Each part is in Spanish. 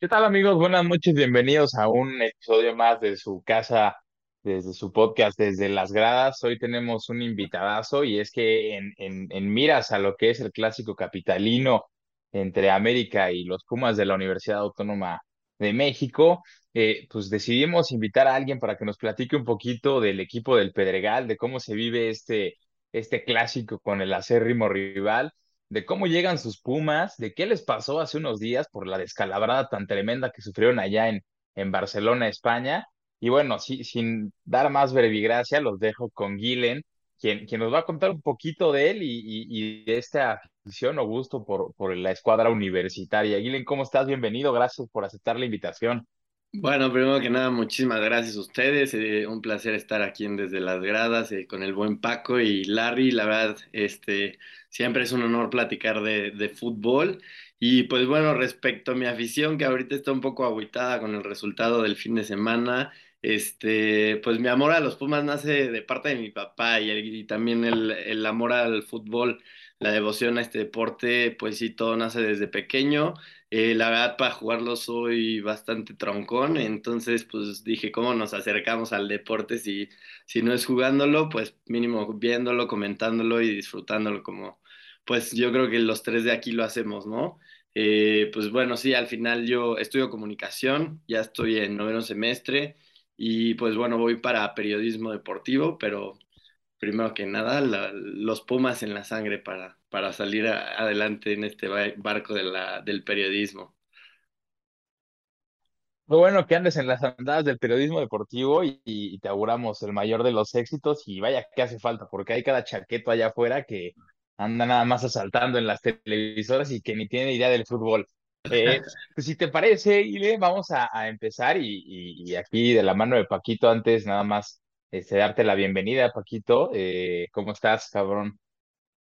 ¿Qué tal amigos? Buenas noches, bienvenidos a un episodio más de su casa, desde su podcast, desde las gradas. Hoy tenemos un invitadazo y es que en, miras a lo que es el clásico capitalino entre América y los Pumas de la Universidad Autónoma de México, eh, pues decidimos invitar a alguien para que nos platique un poquito del equipo del Pedregal, de cómo se vive este, este clásico con el acérrimo rival de cómo llegan sus Pumas, de qué les pasó hace unos días por la descalabrada tan tremenda que sufrieron allá en, en Barcelona, España. Y bueno, sí, sin dar más brevigracia, los dejo con Guilen, quien, quien nos va a contar un poquito de él y, y, y de esta afición o gusto por, por la escuadra universitaria. Guilen, ¿cómo estás? Bienvenido, gracias por aceptar la invitación. Bueno, primero que nada, muchísimas gracias a ustedes. eh, un placer estar aquí en Desde las Gradas eh, con el buen Paco y Larry. La verdad, este, siempre es un honor platicar de, de fútbol. Y pues bueno, respecto a mi afición, que ahorita está un poco agüitada con el resultado del fin de semana, este, pues mi amor a los Pumas nace de parte de mi papá y, y también el, el amor al fútbol, la devoción a este deporte, pues sí, todo nace desde pequeño. Eh, la verdad, para jugarlo soy bastante troncón, entonces pues dije, ¿cómo nos acercamos al deporte si, si no es jugándolo? Pues mínimo viéndolo, comentándolo y disfrutándolo como, pues yo creo que los tres de aquí lo hacemos, ¿no? Eh, pues bueno, sí, al final yo estudio comunicación, ya estoy en noveno semestre y pues bueno, voy para periodismo deportivo, pero primero que nada, la- los Pumas en la sangre para, para salir a- adelante en este ba- barco de la, del periodismo. Muy bueno que andes en las andadas del periodismo deportivo y, y te auguramos el mayor de los éxitos y vaya que hace falta, porque hay cada chaqueto allá afuera que anda nada más asaltando en las televisoras y que ni tiene idea del fútbol. Eh, pues si te parece, Ile, vamos a, a empezar y, y- y aquí de la mano de Paquito, antes nada más este, darte la bienvenida, Paquito. Eh, ¿cómo estás, cabrón?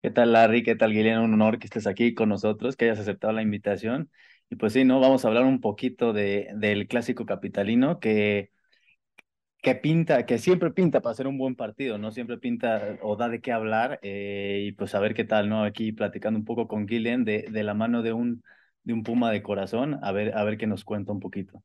¿Qué tal, Larry? ¿Qué tal, Guillermo? Un honor que estés aquí con nosotros, que hayas aceptado la invitación. Y pues sí, ¿no? Vamos a hablar un poquito de, del clásico capitalino que, que pinta, que siempre pinta para hacer un buen partido, ¿no? Siempre pinta o da de qué hablar. eh, y pues a ver qué tal, ¿no? Aquí platicando un poco con Guillen de, de la mano de un, de un Puma de corazón, a ver, a ver qué nos cuenta un poquito.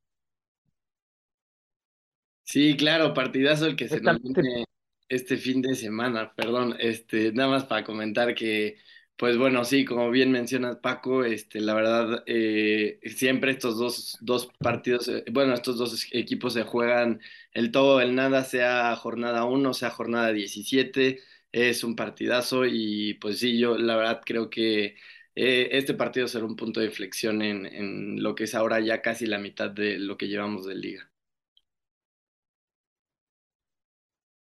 Sí, claro, partidazo el que se nos viene este fin de semana, perdón, este, nada más para comentar que, pues bueno, sí, como bien mencionas Paco, este, la verdad, eh, siempre estos dos, dos partidos, eh, bueno, estos dos equipos se juegan el todo el nada, sea jornada uno, sea jornada 17, es un partidazo y pues sí, yo la verdad creo que eh, este partido será un punto de inflexión en, en lo que es ahora ya casi la mitad de lo que llevamos de liga.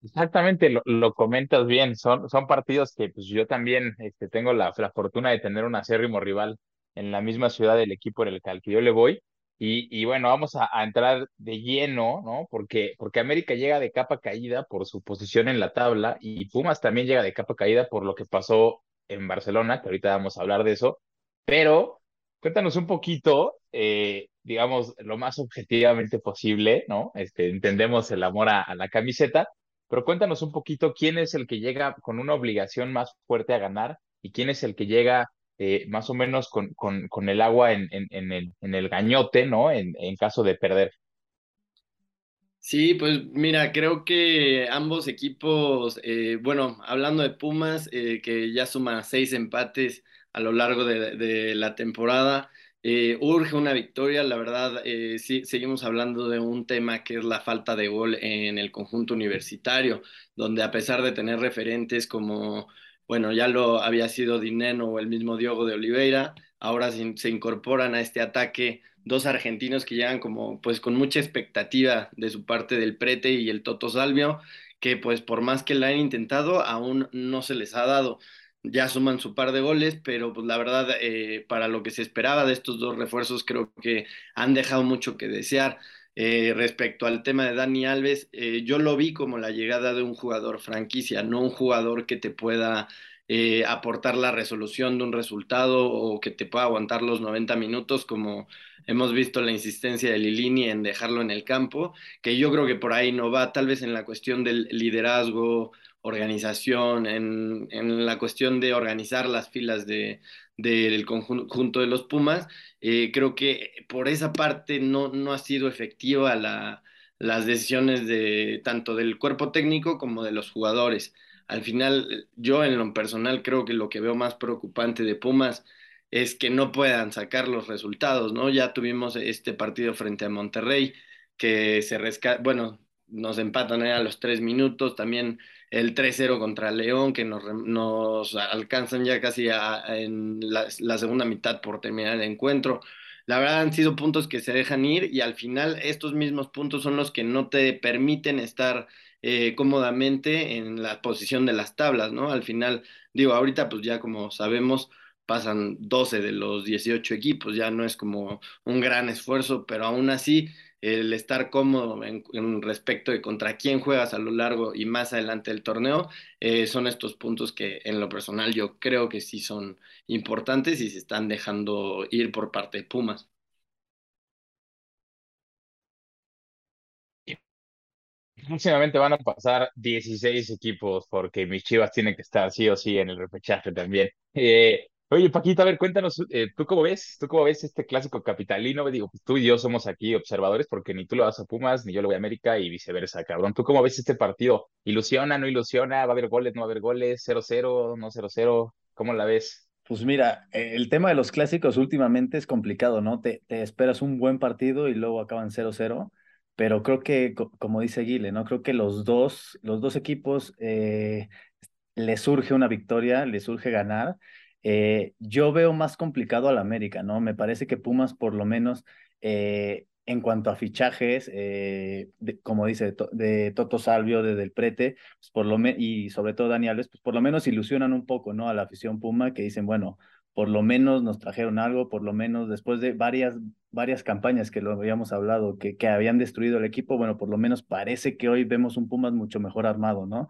Exactamente, lo, lo comentas bien. Son, son partidos que pues, yo también este, tengo la, la fortuna de tener un acérrimo rival en la misma ciudad del equipo en el al que yo le voy. Y, y bueno, vamos a, a entrar de lleno, ¿no? Porque, porque América llega de capa caída por su posición en la tabla y Pumas también llega de capa caída por lo que pasó en Barcelona, que ahorita vamos a hablar de eso. Pero cuéntanos un poquito, eh, digamos, lo más objetivamente posible, ¿no? Este, entendemos el amor a a la camiseta pero cuéntanos un poquito quién es el que llega con una obligación más fuerte a ganar y quién es el que llega eh, más o menos con, con, el agua en, en, en el, en el gañote, ¿no? En, caso de perder. Sí, pues mira, creo que ambos equipos, eh, bueno, hablando de Pumas, eh, que ya suma seis empates a lo largo de la temporada, eh, urge una victoria. La verdad, eh, sí, seguimos hablando de un tema que es la falta de gol en el conjunto universitario, donde a pesar de tener referentes como, bueno, ya lo había sido Dineno o el mismo Diogo de Oliveira, ahora se, se incorporan a este ataque dos argentinos que llegan como pues con mucha expectativa de su parte del Prete y el Toto Salvio, que pues por más que la han intentado, aún no se les ha dado. Ya suman su par de goles, pero pues la verdad, eh, para lo que se esperaba de estos dos refuerzos, creo que han dejado mucho que desear. Eh, respecto al tema de Dani Alves, eh, yo lo vi como la llegada de un jugador franquicia, no un jugador que te pueda eh, aportar la resolución de un resultado o que te pueda aguantar los 90 minutos como Hemos visto la insistencia de Lilini en dejarlo en el campo, que yo creo que por ahí no va, tal vez en la cuestión del liderazgo organización, en, en la cuestión de organizar las filas de, del conjunto de los Pumas. Eh, creo que por esa parte no, no ha sido efectiva la, las decisiones de tanto del cuerpo técnico como de los jugadores. Al final, yo en lo personal creo que lo que veo más preocupante de Pumas es que no puedan sacar los resultados, ¿no? Ya tuvimos este partido frente a Monterrey, que se rescata, bueno, nos empatan a los tres minutos, también el 3-0 contra León, que nos, nos alcanzan ya casi en la, segunda mitad por terminar el encuentro. La verdad han sido puntos que se dejan ir y al final estos mismos puntos son los que no te permiten estar eh, cómodamente en la posición de las tablas, ¿no? Al final, digo, ahorita pues ya como sabemos pasan 12 de los 18 equipos, ya no es como un gran esfuerzo, pero aún así el estar cómodo en, respecto de contra quién juegas a lo largo y más adelante del torneo, eh, son estos puntos que en lo personal yo creo que sí son importantes y se están dejando ir por parte de Pumas. Próximamente van a pasar 16 equipos porque mis Chivas tienen que estar sí o sí en el repechaje también. Eh, Oye, Paquito, a ver, cuéntanos, eh, ¿tú cómo ves? ¿Tú cómo ves este clásico capitalino? Digo, pues tú y yo somos aquí observadores porque ni tú lo vas a Pumas, ni yo lo voy a América y viceversa, cabrón. ¿Tú cómo ves este partido? ¿Ilusiona, no ilusiona? ¿Va a haber goles, no va a haber goles? ¿0-0, no 0-0? ¿Cómo la ves? Pues mira, eh, el tema de los clásicos últimamente es complicado, ¿no? Te, te esperas un buen partido y luego acaban 0-0, pero creo que, como dice Guile, ¿no? Creo que los dos, los dos equipos eh, les surge una victoria, les surge ganar eh, yo veo más complicado al América, ¿no? Me parece que Pumas, por lo menos, eh, en cuanto a fichajes, eh, como dice, de Toto Salvio, de Del Prete, pues por lo y sobre todo Dani Alves, pues por lo menos ilusionan un poco, ¿no? A la afición Puma, que dicen, bueno, por lo menos nos trajeron algo, por lo menos después de varias, varias campañas que lo habíamos hablado, que, que habían destruido el equipo, bueno, por lo menos parece que hoy vemos un Pumas mucho mejor armado, ¿no?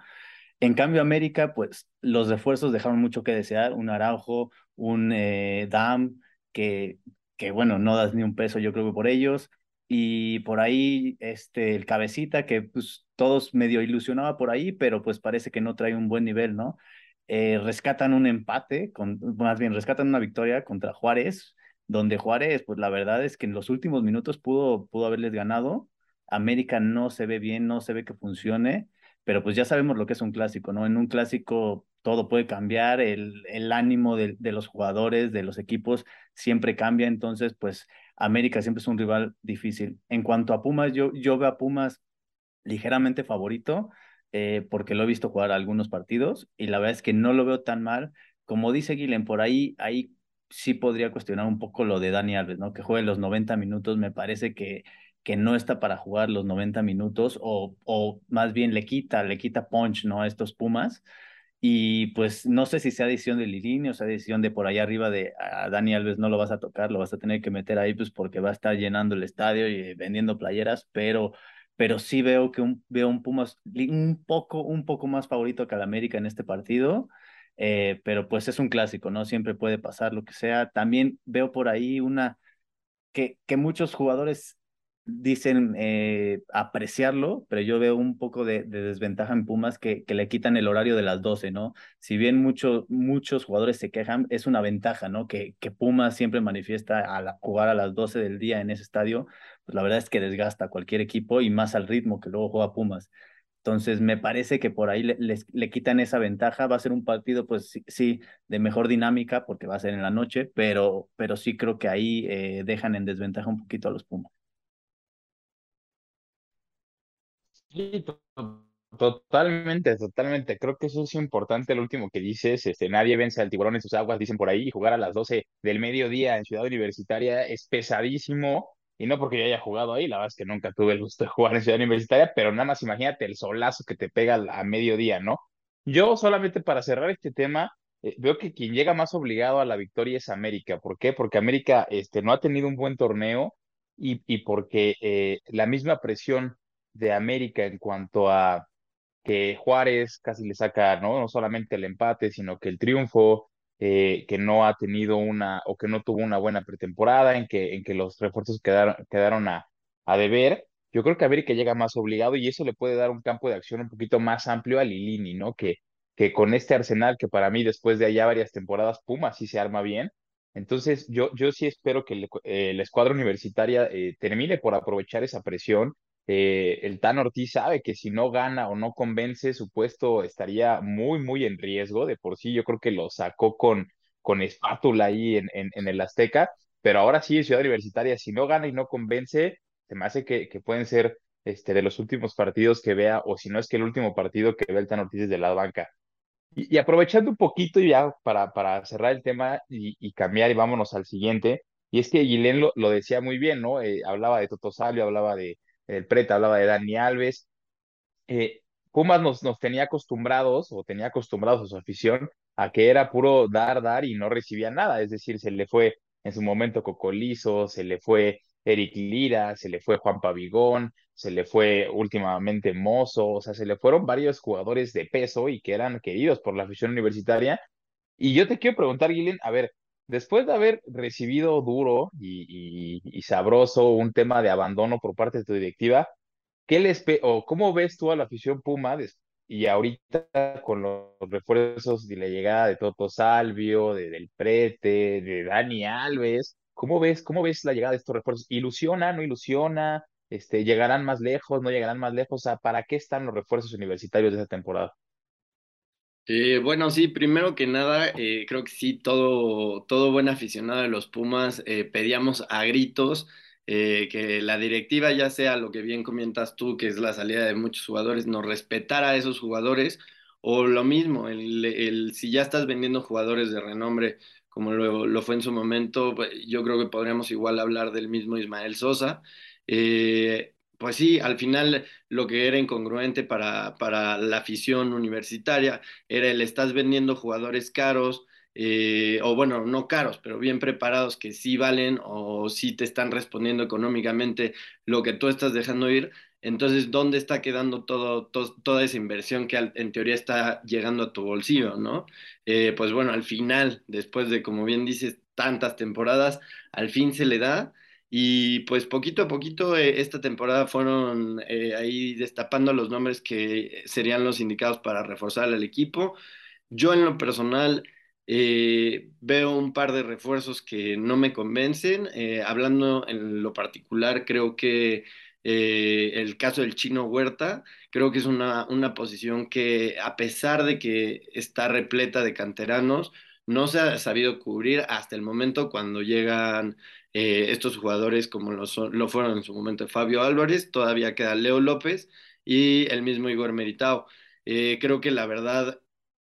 En cambio, América, pues los refuerzos dejaron mucho que desear. Un Araujo, un eh, Dam, que, que bueno, no das ni un peso, yo creo que por ellos. Y por ahí, este, el cabecita, que pues todos medio ilusionaba por ahí, pero pues parece que no trae un buen nivel, ¿no? Eh, rescatan un empate, con, más bien rescatan una victoria contra Juárez, donde Juárez, pues la verdad es que en los últimos minutos pudo, pudo haberles ganado. América no se ve bien, no se ve que funcione pero pues ya sabemos lo que es un clásico, ¿no? En un clásico todo puede cambiar, el, el ánimo de, de, los jugadores, de los equipos, siempre cambia, entonces pues América siempre es un rival difícil. En cuanto a Pumas, yo, yo veo a Pumas ligeramente favorito, eh, porque lo he visto jugar algunos partidos y la verdad es que no lo veo tan mal. Como dice Guilén, por ahí, ahí sí podría cuestionar un poco lo de Dani Alves, ¿no? Que juegue los 90 minutos, me parece que que no está para jugar los 90 minutos o, o más bien le quita, le quita punch, ¿no? A estos Pumas. Y pues no sé si sea decisión de Lirini o sea decisión de por allá arriba de a Dani Alves no lo vas a tocar, lo vas a tener que meter ahí pues porque va a estar llenando el estadio y vendiendo playeras, pero, pero sí veo que un, veo un Pumas un poco, un poco más favorito que al América en este partido. Eh, pero pues es un clásico, ¿no? Siempre puede pasar lo que sea. También veo por ahí una que, que muchos jugadores dicen eh, apreciarlo, pero yo veo un poco de, desventaja en Pumas que, le quitan el horario de las 12, ¿no? Si bien mucho, muchos jugadores se quejan, es una ventaja, ¿no? Que, que Pumas siempre manifiesta a jugar a las 12 del día en ese estadio, pues la verdad es que desgasta a cualquier equipo y más al ritmo que luego juega Pumas. Entonces, me parece que por ahí le, le, quitan esa ventaja. Va a ser un partido, pues sí, de mejor dinámica, porque va a ser en la noche, pero, pero sí creo que ahí eh, dejan en desventaja un poquito a los Pumas. Totalmente, totalmente. Creo que eso es importante, lo último que dices, este, nadie vence al tiburón en sus aguas, dicen por ahí, y jugar a las 12 del mediodía en Ciudad Universitaria es pesadísimo, y no porque yo haya jugado ahí, la verdad es que nunca tuve el gusto de jugar en Ciudad Universitaria, pero nada más imagínate el solazo que te pega a mediodía, ¿no? Yo solamente para cerrar este tema, eh, veo que quien llega más obligado a la victoria es América. ¿Por qué? Porque América este, no ha tenido un buen torneo y, y porque eh, la misma presión de América en cuanto a que Juárez casi le saca no, no solamente el empate, sino que el triunfo, eh, que no ha tenido una o que no tuvo una buena pretemporada, en que, en que los refuerzos quedaron, quedaron a, a deber. yo creo que América llega más obligado y eso le puede dar un campo de acción un poquito más amplio a Lilini, ¿no? Que, que con este Arsenal, que para mí después de allá varias temporadas, Puma sí se arma bien. Entonces, yo, yo sí espero que eh, la escuadra universitaria eh, termine por aprovechar esa presión. Eh, el Tan Ortiz sabe que si no gana o no convence, su puesto estaría muy, muy en riesgo. De por sí, yo creo que lo sacó con, con espátula ahí en, en, el Azteca. Pero ahora sí, Ciudad Universitaria, si no gana y no convence, se me hace que, que pueden ser este, de los últimos partidos que vea, o si no es que el último partido que vea el Tan Ortiz desde la banca. Y, aprovechando un poquito ya para, para cerrar el tema y, cambiar y vámonos al siguiente, y es que Guilén lo, lo decía muy bien, ¿no? Eh, hablaba de Toto Salio, hablaba de el Preta, hablaba de Dani Alves. Eh, Pumas nos, nos tenía acostumbrados, o tenía acostumbrados a su afición, a que era puro dar, dar y no recibía nada, es decir, se le fue en su momento Cocolizo, se le fue Eric Lira, se le fue Juan Pavigón, se le fue últimamente Mozo, o sea, se le fueron varios jugadores de peso y que eran queridos por la afición universitaria. Y yo te quiero preguntar, Guilén, a ver, después de haber recibido duro y, sabroso un tema de abandono por parte de tu directiva, ¿qué les o cómo ves tú a la afición Puma y ahorita con los refuerzos de la llegada de Toto Salvio, de Del Prete, de Dani Alves? ¿Cómo ves, cómo ves la llegada de estos refuerzos? ¿Ilusiona, no ilusiona? Este, ¿Llegarán más lejos, no llegarán más lejos? O ¿para qué están los refuerzos universitarios de esta temporada? Eh, bueno, sí, primero que nada, eh, creo que sí, todo, todo buen aficionado de los Pumas eh, pedíamos a gritos que la directiva, ya sea lo que bien comentas tú, que es la salida de muchos jugadores, nos respetara a esos jugadores, o lo mismo, el, si ya estás vendiendo jugadores de renombre como lo, fue en su momento, pues, yo creo que podríamos igual hablar del mismo Ismael Sosa. Eh, pues sí, al final lo que era incongruente para, para la afición universitaria era el estás vendiendo jugadores caros, eh, o bueno, no caros, pero bien preparados que sí valen o sí te están respondiendo económicamente lo que tú estás dejando ir, entonces, ¿dónde está quedando todo, toda esa inversión que en teoría está llegando a tu bolsillo, ¿no? Eh, pues bueno, al final, después de, como bien dices, tantas temporadas, al fin se le da. Y pues poquito a poquito eh, esta temporada fueron eh, ahí destapando los nombres que serían los indicados para reforzar al equipo. Yo en lo personal veo un par de refuerzos que no me convencen. hablando en lo particular, creo que eh, el caso del chino Huerta, creo que es una, una posición que a pesar de que está repleta de canteranos, no se ha sabido cubrir hasta el momento cuando llegan eh, estos jugadores como lo, lo, fueron en su momento Fabio Álvarez, todavía queda Leo López y el mismo Igor Meritao. Eh, creo que la verdad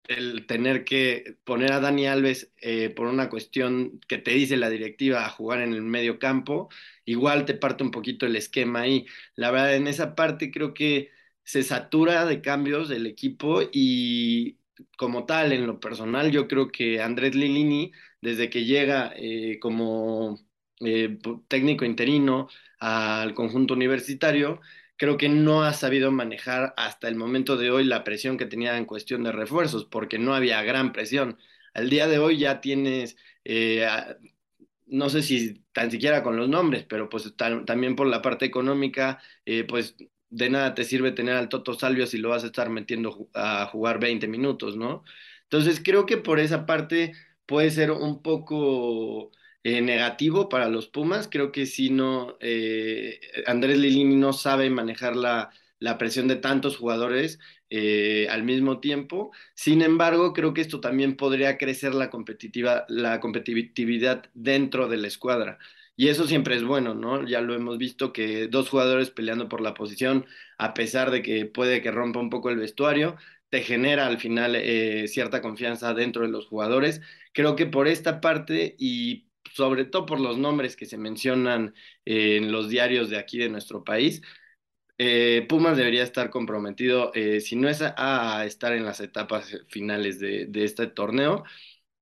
el tener que poner a Dani Alves eh, por una cuestión que te dice la directiva a jugar en el medio campo, igual te parte un poquito el esquema ahí. La verdad, en esa parte creo que se satura de cambios del equipo y como tal, en lo personal, yo creo que Andrés Lilini, desde que llega eh, como eh, técnico interino al conjunto universitario, creo que no ha sabido manejar hasta el momento de hoy la presión que tenía en cuestión de refuerzos, porque no había gran presión. Al día de hoy ya tienes, eh, no sé si tan siquiera con los nombres, pero pues también por la parte económica, eh, pues de nada te sirve tener al Toto Salvio si lo vas a estar metiendo a jugar 20 minutos, ¿no? Entonces creo que por esa parte puede ser un poco eh, negativo para los Pumas. Creo que si no, eh, Andrés Lilini no sabe manejar la, presión de tantos jugadores eh, al mismo tiempo. Sin embargo, creo que esto también podría crecer la, competitiva, la competitividad dentro de la escuadra. Y eso siempre es bueno, ¿no? Ya lo hemos visto que dos jugadores peleando por la posición, a pesar de que puede que rompa un poco el vestuario, te genera al final cierta confianza dentro de los jugadores. Creo que por esta parte y sobre todo por los nombres que se mencionan en los diarios de aquí de nuestro país, eh, Pumas debería estar comprometido, eh, si no es a, estar en las etapas finales de, este torneo,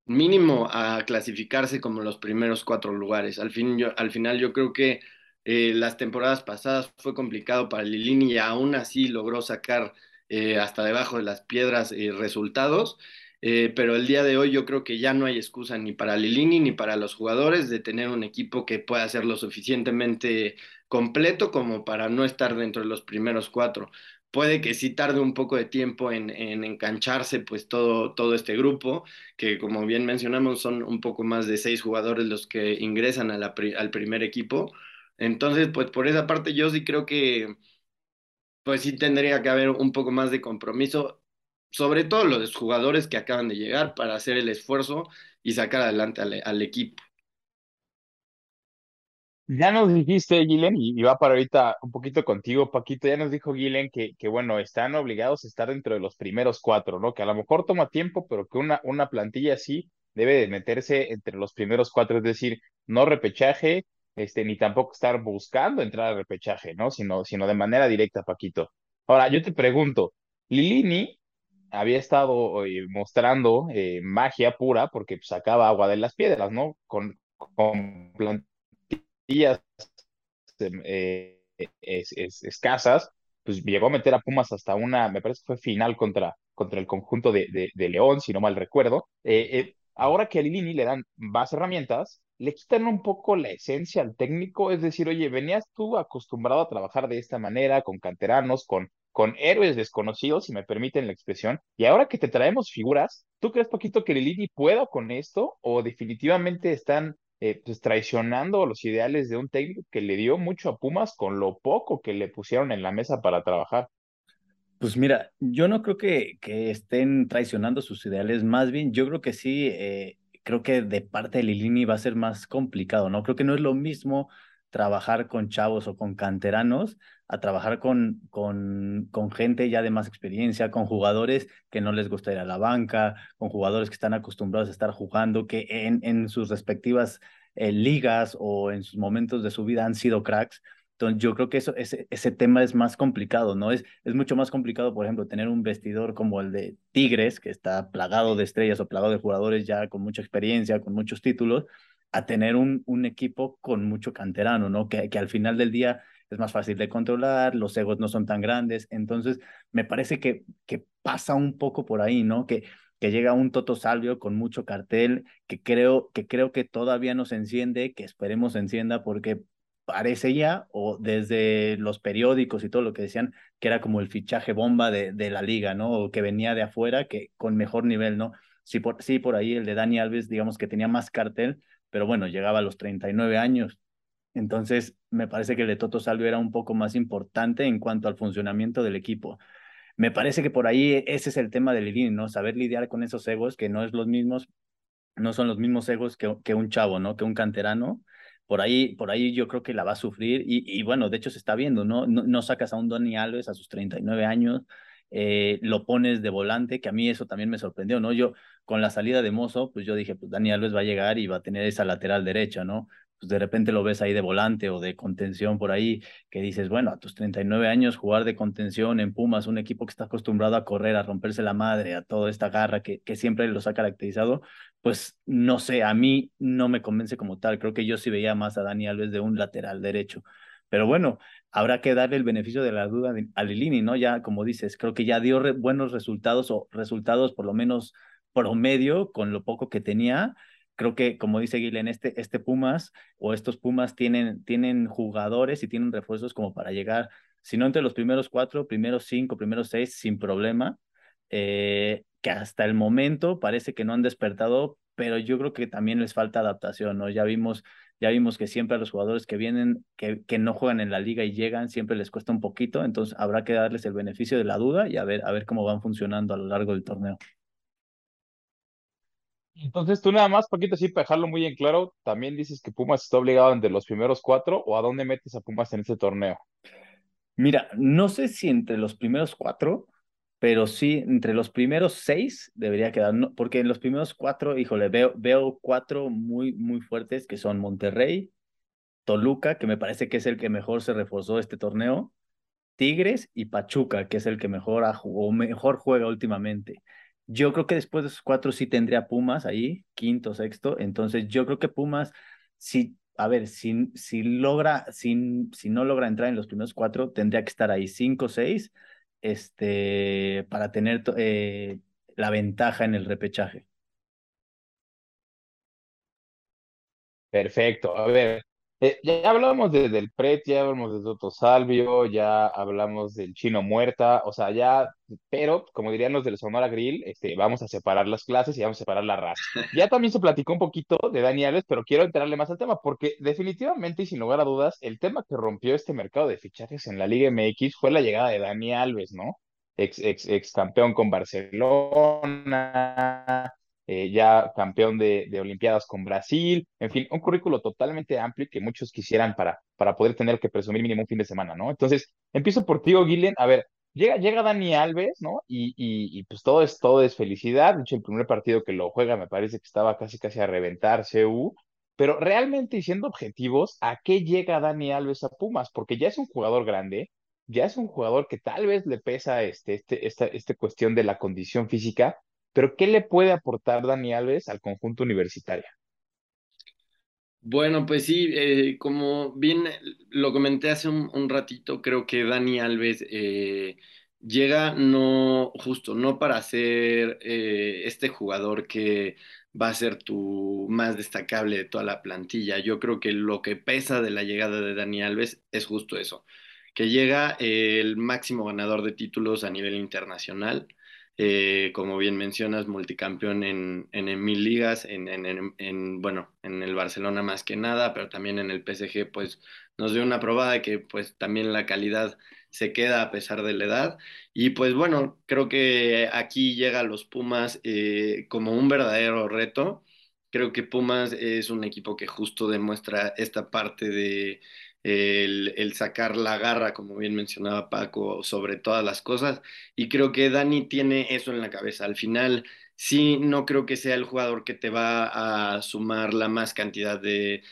mínimo a clasificarse como los primeros cuatro lugares. Al, fin, al final yo creo que eh, las temporadas pasadas fue complicado para Lilini y aún así logró sacar hasta debajo de las piedras resultados. Eh, pero el día de hoy yo creo que ya no hay excusa ni para Lilini ni para los jugadores de tener un equipo que pueda ser lo suficientemente completo como para no estar dentro de los primeros cuatro. Puede que sí tarde un poco de tiempo en, en engancharse pues todo, todo este grupo, que como bien mencionamos son un poco más de seis jugadores los que ingresan a al primer equipo. Entonces, pues por esa parte yo sí creo que pues sí tendría que haber un poco más de compromiso, sobre todo los jugadores que acaban de llegar para hacer el esfuerzo y sacar adelante al, equipo. Ya nos dijiste, Gilen, y, y va para ahorita un poquito contigo, Paquito, ya nos dijo Gilen que, que, bueno, están obligados a estar dentro de los primeros cuatro, ¿no? Que a lo mejor toma tiempo, pero que una, una plantilla así debe de meterse entre los primeros cuatro, es decir, no repechaje, este, ni tampoco estar buscando entrar al repechaje, ¿no? Sino, sino de manera directa, Paquito. Ahora, yo te pregunto, Lilini había estado eh, mostrando eh, magia pura porque pues, sacaba agua de las piedras, ¿no? Con, plantillas eh, es, es, escasas, pues llegó a meter a Pumas hasta una, me parece que fue final contra, contra el conjunto de, de, de León, si no mal recuerdo. Eh, eh, ahora que a Lilini le dan más herramientas, le quitan un poco la esencia al técnico, es decir, oye, venías tú acostumbrado a trabajar de esta manera, con canteranos, con, con héroes desconocidos, si me permiten la expresión, y ahora que te traemos figuras, ¿tú crees, poquito que Lilini pueda con esto o definitivamente están eh, pues traicionando los ideales de un técnico que le dio mucho a Pumas con lo poco que le pusieron en la mesa para trabajar? Pues mira, yo no creo que, que estén traicionando sus ideales, más bien yo creo que sí, eh, creo que de parte de Lilini va a ser más complicado, ¿no? Creo que no es lo mismo trabajar con chavos o con canteranos a trabajar con, con, con gente ya de más experiencia, con jugadores que no les gusta ir a la banca, con jugadores que están acostumbrados a estar jugando, que en, en sus respectivas eh, ligas o en sus momentos de su vida han sido cracks. Entonces, yo creo que eso, ese, ese tema es más complicado, ¿no? Es, es mucho más complicado, por ejemplo, tener un vestidor como el de Tigres, que está plagado de estrellas o plagado de jugadores ya con mucha experiencia, con muchos títulos, a tener un, un equipo con mucho canterano, ¿no? Que, que al final del día es más fácil de controlar, los egos no son tan grandes. Entonces, me parece que, que pasa un poco por ahí, ¿no? Que, que llega un Toto Salvio con mucho cartel, que creo, que creo que todavía no se enciende, que esperemos encienda porque parece ya, o desde los periódicos y todo lo que decían, que era como el fichaje bomba de, de la liga, ¿no? O que venía de afuera, que con mejor nivel, ¿no? Sí por, sí, por ahí el de Dani Alves, digamos que tenía más cartel, pero bueno, llegaba a los 39 años. Entonces, me parece que el de Toto Salvio era un poco más importante en cuanto al funcionamiento del equipo. Me parece que por ahí ese es el tema de Lilini, ¿no? Saber lidiar con esos egos que no es los mismos, no son los mismos egos que, que un chavo, ¿no? Que un canterano por ahí, por ahí yo creo que la va a sufrir y, y bueno, de hecho se está viendo, ¿no? No, no sacas a un Donny Alves a sus 39 años, eh, lo pones de volante, que a mí eso también me sorprendió, ¿no? Yo con la salida de Mozo, pues yo dije, pues Dani Alves va a llegar y va a tener esa lateral derecha, ¿no? Pues de repente lo ves ahí de volante o de contención por ahí, que dices, bueno, a tus 39 años jugar de contención en Pumas, un equipo que está acostumbrado a correr, a romperse la madre, a toda esta garra que, que siempre los ha caracterizado, pues no sé, a mí no me convence como tal. Creo que yo sí veía más a Dani Alves de un lateral derecho. Pero bueno, habrá que darle el beneficio de la duda a Lilini, ¿no? Ya, como dices, creo que ya dio buenos resultados o resultados por lo menos promedio con lo poco que tenía. Creo que, como dice Guilén, este, este Pumas o estos Pumas tienen, tienen jugadores y tienen refuerzos como para llegar, si no entre los primeros cuatro, primeros cinco, primeros seis, sin problema. Eh, que hasta el momento parece que no han despertado, pero yo creo que también les falta adaptación, ¿no? Ya vimos, ya vimos que siempre a los jugadores que vienen, que, que no juegan en la liga y llegan, siempre les cuesta un poquito, entonces habrá que darles el beneficio de la duda y a ver, a ver cómo van funcionando a lo largo del torneo. Entonces tú nada más, Paquito, así para dejarlo muy en claro, también dices que Pumas está obligado entre los primeros cuatro o a dónde metes a Pumas en este torneo. Mira, no sé si entre los primeros cuatro, pero sí, entre los primeros seis debería quedar, ¿no? porque en los primeros cuatro, híjole, veo, veo cuatro muy, muy fuertes que son Monterrey, Toluca, que me parece que es el que mejor se reforzó este torneo, Tigres y Pachuca, que es el que mejor, o mejor juega últimamente. Yo creo que después de esos cuatro sí tendría Pumas ahí, quinto, sexto, entonces yo creo que Pumas, sí, a ver, si, si logra, si, si no logra entrar en los primeros cuatro, tendría que estar ahí cinco, seis, este, para tener eh, la ventaja en el repechaje. Perfecto. A ver, eh, ya hablamos de, del Pret, ya hablamos de Toto Salvio, ya hablamos del Chino Muerta, o sea, ya, pero como dirían los del Sonora Grill, este, vamos a separar las clases y vamos a separar la raza. Ya también se platicó un poquito de Dani Alves, pero quiero entrarle más al tema, porque definitivamente y sin lugar a dudas, el tema que rompió este mercado de fichajes en la Liga MX fue la llegada de Dani Alves, ¿no? Ex, ex, ex campeón con Barcelona, eh, ya campeón de, de, Olimpiadas con Brasil, en fin, un currículo totalmente amplio que muchos quisieran para, para poder tener que presumir mínimo un fin de semana, ¿no? Entonces, empiezo por ti, Guillen, a ver, llega, llega Dani Alves, ¿no? Y, y, y, pues todo es, todo es felicidad, de hecho, el primer partido que lo juega me parece que estaba casi casi a reventar CU, pero realmente, y siendo objetivos, ¿a qué llega Dani Alves a Pumas? Porque ya es un jugador grande, ya es un jugador que tal vez le pesa este, este, esta, esta cuestión de la condición física, pero ¿qué le puede aportar Dani Alves al conjunto universitario? Bueno, pues sí, eh, como bien lo comenté hace un, ratito, creo que Dani Alves eh, llega no justo, no para ser eh, este jugador que va a ser tu más destacable de toda la plantilla. Yo creo que lo que pesa de la llegada de Dani Alves es justo eso, que llega el máximo ganador de títulos a nivel internacional eh, como bien mencionas, multicampeón en, en, mil ligas, en, en, bueno, en el Barcelona más que nada, pero también en el PSG, pues nos dio una probada de que pues también la calidad se queda a pesar de la edad. Y pues bueno, creo que aquí llega los Pumas eh, como un verdadero reto. Creo que Pumas es un equipo que justo demuestra esta parte de el, sacar la garra, como bien mencionaba Paco, sobre todas las cosas. Y creo que Dani tiene eso en la cabeza. Al final, sí, no creo que sea el jugador que te va a sumar la más cantidad de,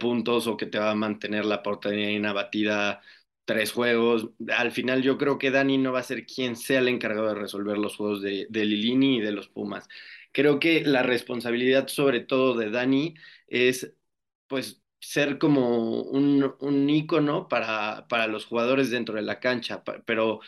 puntos o que te va a mantener la portería inabatida tres juegos. Al final yo creo que Dani no va a ser quien sea el encargado de resolver los juegos de, de Lilini y de los Pumas. Creo que la responsabilidad sobre todo de Dani es pues ser como un, un ícono para, para los jugadores dentro de la cancha, pero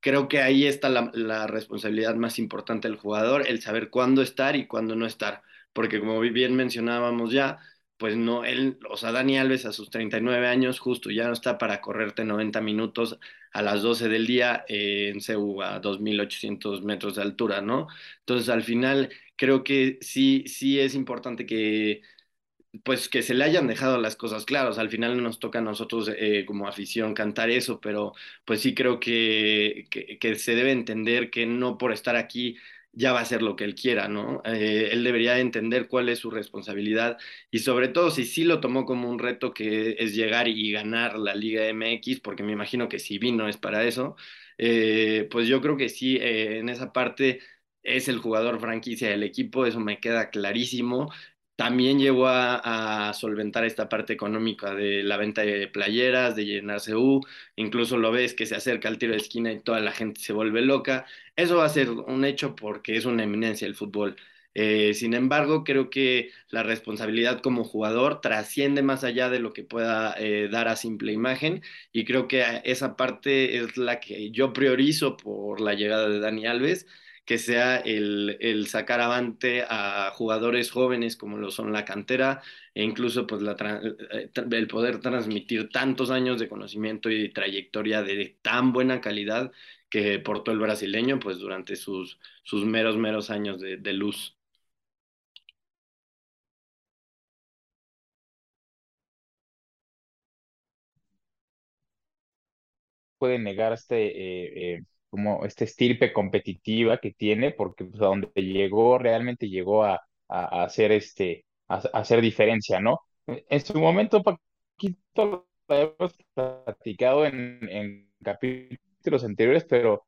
creo que ahí está la, la, responsabilidad más importante del jugador, el saber cuándo estar y cuándo no estar, porque como bien mencionábamos ya, pues no, él, o sea, Dani Alves a sus 39 años justo ya no está para correrte 90 minutos a las 12 del día en CEU a 2.800 metros de altura, ¿no? Entonces al final creo que sí, sí es importante que pues que se le hayan dejado las cosas claras. Al final nos toca a nosotros eh, como afición cantar eso, pero pues sí creo que, que, se debe entender que no por estar aquí ya va a hacer lo que él quiera, ¿no? Eh, él debería entender cuál es su responsabilidad y sobre todo si sí lo tomó como un reto que es llegar y ganar la Liga MX, porque me imagino que si vino es para eso, eh, pues yo creo que sí, en esa parte es el jugador franquicia del equipo, eso me queda clarísimo también llegó a, solventar esta parte económica de la venta de playeras, de llenarse U, incluso lo ves que se acerca al tiro de esquina y toda la gente se vuelve loca. Eso va a ser un hecho porque es una eminencia el fútbol. Eh, sin embargo, creo que la responsabilidad como jugador trasciende más allá de lo que pueda eh, dar a simple imagen y creo que esa parte es la que yo priorizo por la llegada de Dani Alves que sea el, el, sacar avante a jugadores jóvenes como lo son la cantera e incluso pues eh, el poder transmitir tantos años de conocimiento y trayectoria de tan buena calidad que portó el brasileño pues durante sus, sus meros, meros años de, de luz. puede negar este eh, eh, como esta estirpe competitiva que tiene, porque pues, a donde llegó, realmente llegó a, a, hacer este, a, hacer diferencia, ¿no? En su momento, Paquito, lo hemos platicado en, en capítulos anteriores, pero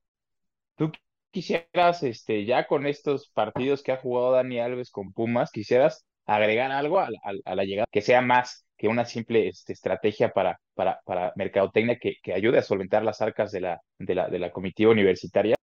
tú quisieras, este, ya con estos partidos que ha jugado Dani Alves con Pumas, quisieras agregar algo a, a la llegada que sea más que una simple este, estrategia para, para, para mercadotecnia que, que, ayude a solventar las arcas de la, de la, de la comitiva universitaria?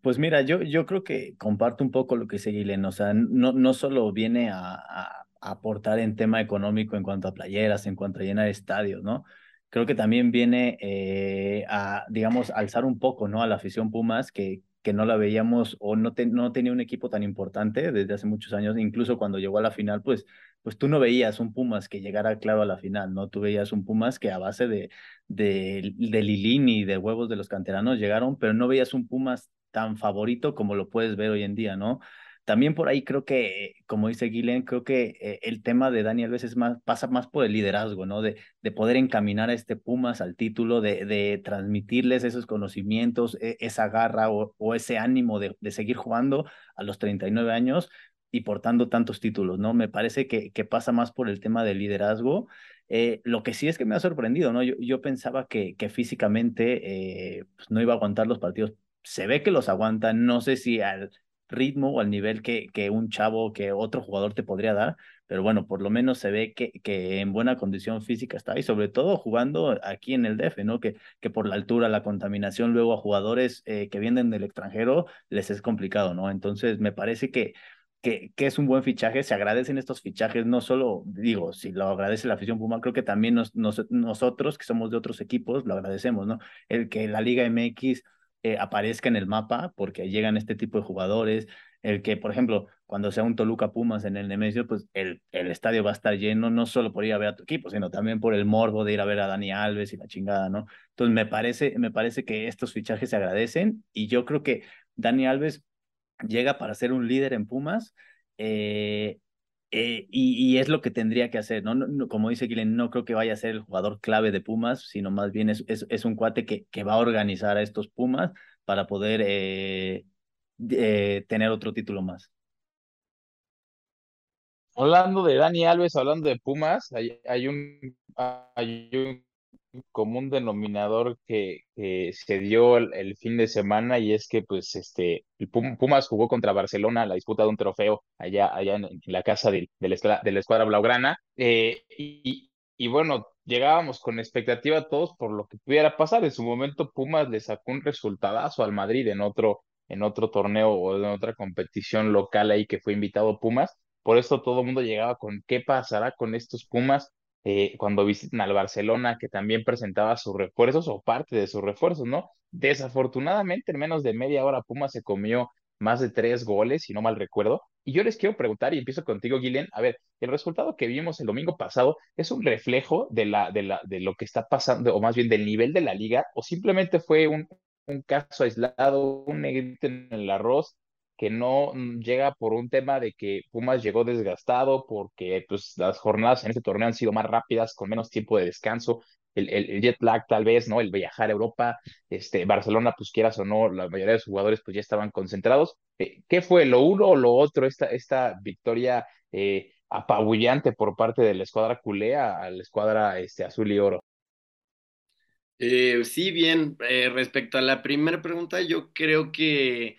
Pues mira, yo, yo creo que comparto un poco lo que dice Guilén, o sea, no, no solo viene a, a, aportar en tema económico en cuanto a playeras, en cuanto a llenar estadios, ¿no? Creo que también viene eh, a, digamos, alzar un poco, ¿no? A la afición Pumas, que, que no la veíamos o no, no tenía un equipo tan importante desde hace muchos años, incluso cuando llegó a la final, pues, pues tú no veías un Pumas que llegara claro a la final, ¿no? Tú veías un Pumas que a base de, de, de Lilín y de huevos de los canteranos llegaron, pero no veías un Pumas tan favorito como lo puedes ver hoy en día, ¿no? También por ahí creo que, como dice Guilén, creo que eh, el tema de Dani Alves es más, pasa más por el liderazgo, ¿no? De, de poder encaminar a este Pumas al título, de, de transmitirles esos conocimientos, e, esa garra o, o ese ánimo de, de, seguir jugando a los 39 años y portando tantos títulos, ¿no? Me parece que, pasa más por el tema del liderazgo. Eh, lo que sí es que me ha sorprendido, ¿no? Yo, yo pensaba que, físicamente eh, pues no iba a aguantar los partidos. Se ve que los aguanta, no sé si al ritmo o al nivel que, un chavo, que otro jugador te podría dar, pero bueno, por lo menos se ve que, que en buena condición física está y sobre todo jugando aquí en el DF, ¿no? Que, que por la altura, la contaminación luego a jugadores eh, que vienen del extranjero les es complicado, ¿no? Entonces me parece que, que, es un buen fichaje, se agradecen estos fichajes, no solo, digo, si lo agradece la afición Puma, creo que también nos, nosotros que somos de otros equipos lo agradecemos, ¿no? El que la Liga MX eh, aparezca en el mapa porque llegan este tipo de jugadores. El que, por ejemplo, cuando sea un Toluca Pumas en el Nemesio, pues el, el estadio va a estar lleno, no solo por ir a ver a tu equipo, sino también por el morbo de ir a ver a Dani Alves y la chingada, ¿no? Entonces me parece, me parece que estos fichajes se agradecen y yo creo que Dani Alves llega para ser un líder en Pumas. Eh, eh, y, y, es lo que tendría que hacer, ¿no? no, como dice Guilén, no creo que vaya a ser el jugador clave de Pumas, sino más bien es, es, es un cuate que, que, va a organizar a estos Pumas para poder eh, tener otro título más. Hablando de Dani Alves, hablando de Pumas, hay, hay un, hay un común denominador que, que se dio el, fin de semana y es que pues este el Pumas jugó contra Barcelona la disputa de un trofeo allá, allá en, la casa de, de, la, escuadra, de la escuadra blaugrana eh, y, y, bueno, llegábamos con expectativa todos por lo que pudiera pasar. En su momento Pumas le sacó un resultadazo al Madrid en otro, en otro torneo o en otra competición local ahí que fue invitado Pumas. Por eso todo el mundo llegaba con qué pasará con estos Pumas eh, cuando visitan al Barcelona, que también presentaba sus refuerzos o parte de sus refuerzos, ¿no? Desafortunadamente, en menos de media hora, Puma se comió más de tres goles, si no mal recuerdo. Y yo les quiero preguntar, y empiezo contigo, Guilén, a ver, el resultado que vimos el domingo pasado es un reflejo de, la, de, la, de lo que está pasando, o más bien del nivel de la liga, o simplemente fue un, un caso aislado, un negrito en el arroz, que no llega por un tema de que Pumas llegó desgastado, porque pues, las jornadas en este torneo han sido más rápidas, con menos tiempo de descanso, el, el, jet lag tal vez, ¿no? El viajar a Europa, este, Barcelona, pues quieras o no, la mayoría de los jugadores pues ya estaban concentrados. Eh, ¿Qué fue lo uno o lo otro, esta, esta victoria eh, apabullante por parte de la escuadra culea a la escuadra este, azul y oro? Eh, sí, bien, respecto a la primera pregunta, yo creo que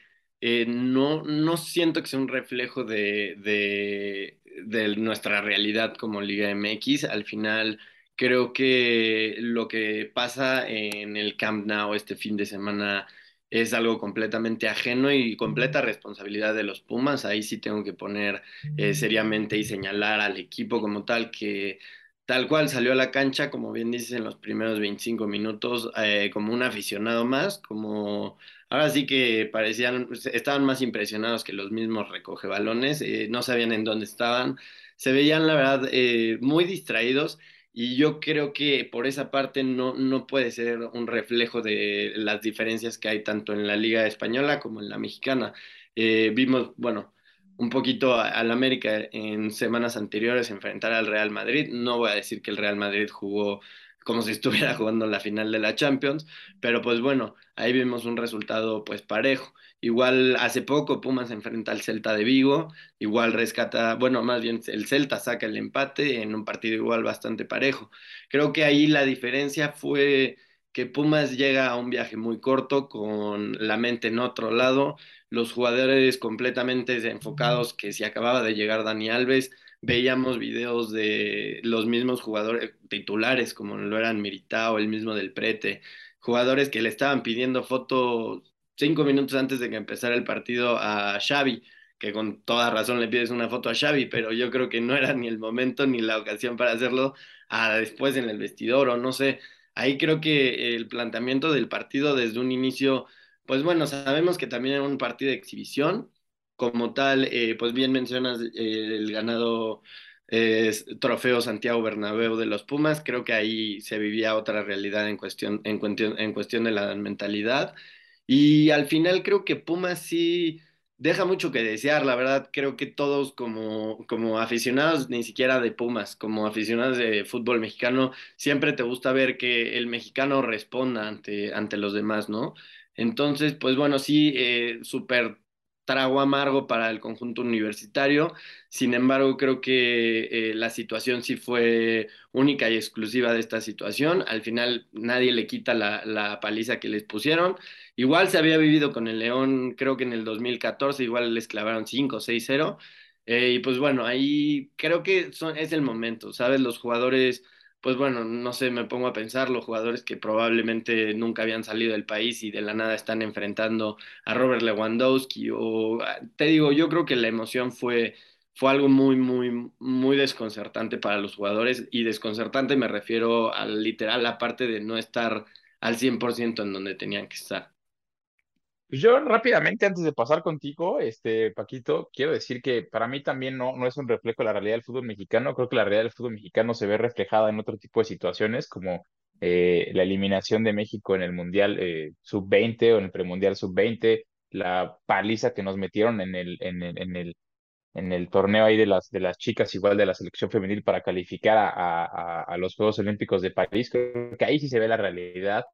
eh, no, no siento que sea un reflejo de, de, de, nuestra realidad como Liga MX. Al final, creo que lo que pasa en el Camp Nou este fin de semana es algo completamente ajeno y completa responsabilidad de los Pumas. Ahí sí tengo que poner eh, seriamente y señalar al equipo como tal que tal cual salió a la cancha, como bien dices, en los primeros 25 minutos, eh, como un aficionado más, como ahora sí que parecían, estaban más impresionados que los mismos recoge balones, eh, no sabían en dónde estaban, se veían la verdad eh, muy distraídos. Y yo creo que por esa parte no, no puede ser un reflejo de las diferencias que hay tanto en la Liga Española como en la Mexicana. Eh, vimos, bueno, un poquito al América en semanas anteriores enfrentar al Real Madrid. No voy a decir que el Real Madrid jugó como si estuviera jugando la final de la Champions, pero pues bueno, ahí vimos un resultado pues parejo. Igual hace poco Pumas enfrenta al Celta de Vigo, igual rescata, bueno, más bien el Celta saca el empate en un partido igual bastante parejo. Creo que ahí la diferencia fue que Pumas llega a un viaje muy corto con la mente en otro lado, los jugadores completamente desenfocados que si acababa de llegar Dani Alves, veíamos videos de los mismos jugadores titulares como lo eran Miritao, el mismo del Prete, jugadores que le estaban pidiendo fotos cinco minutos antes de que empezara el partido a Xavi, que con toda razón le pides una foto a Xavi, pero yo creo que no era ni el momento ni la ocasión para hacerlo a después en el vestidor o no sé. Ahí creo que el planteamiento del partido desde un inicio pues bueno, sabemos que también era un partido de exhibición. Como tal, eh, pues bien mencionas eh, el ganado eh, trofeo Santiago Bernabéu de los Pumas. Creo que ahí se vivía otra realidad en cuestión, en cuestión, en cuestión de la mentalidad. Y al final creo que Pumas sí deja mucho que desear, la verdad. Creo que todos como, como aficionados, ni siquiera de Pumas, como aficionados de fútbol mexicano, siempre te gusta ver que el mexicano responda ante, ante los demás, ¿no? Entonces, pues bueno, sí, eh, súper trago amargo para el conjunto universitario. Sin embargo, creo que eh, la situación sí fue única y exclusiva de esta situación. Al final nadie le quita la, paliza que les pusieron. Igual se había vivido con el León, creo que en el 2014, igual les clavaron 5 6-0. Eh, y pues bueno, ahí creo que son, es el momento, ¿sabes? Los jugadores pues bueno, no sé, me pongo a pensar, los jugadores que probablemente nunca habían salido del país y de la nada están enfrentando a Robert Lewandowski o ah, te digo, yo creo que la emoción fue fue algo muy muy muy desconcertante para los jugadores y desconcertante me refiero al literal la parte de no estar al 100% en donde tenían que estar. Pues yo rápidamente, antes de pasar contigo, este, Paquito, quiero decir que para mí también no, no es un reflejo de la realidad del fútbol mexicano. Creo que la realidad del fútbol mexicano se ve reflejada en otro tipo de situaciones, como eh, la eliminación de México en el Mundial eh, Sub-20 o en el Premundial Sub-20, la paliza que nos metieron en el, en el, en el, en el torneo ahí de las, de las chicas, igual de la selección femenil, para calificar a, a, a los Juegos Olímpicos de París. Creo que ahí sí se ve la realidad.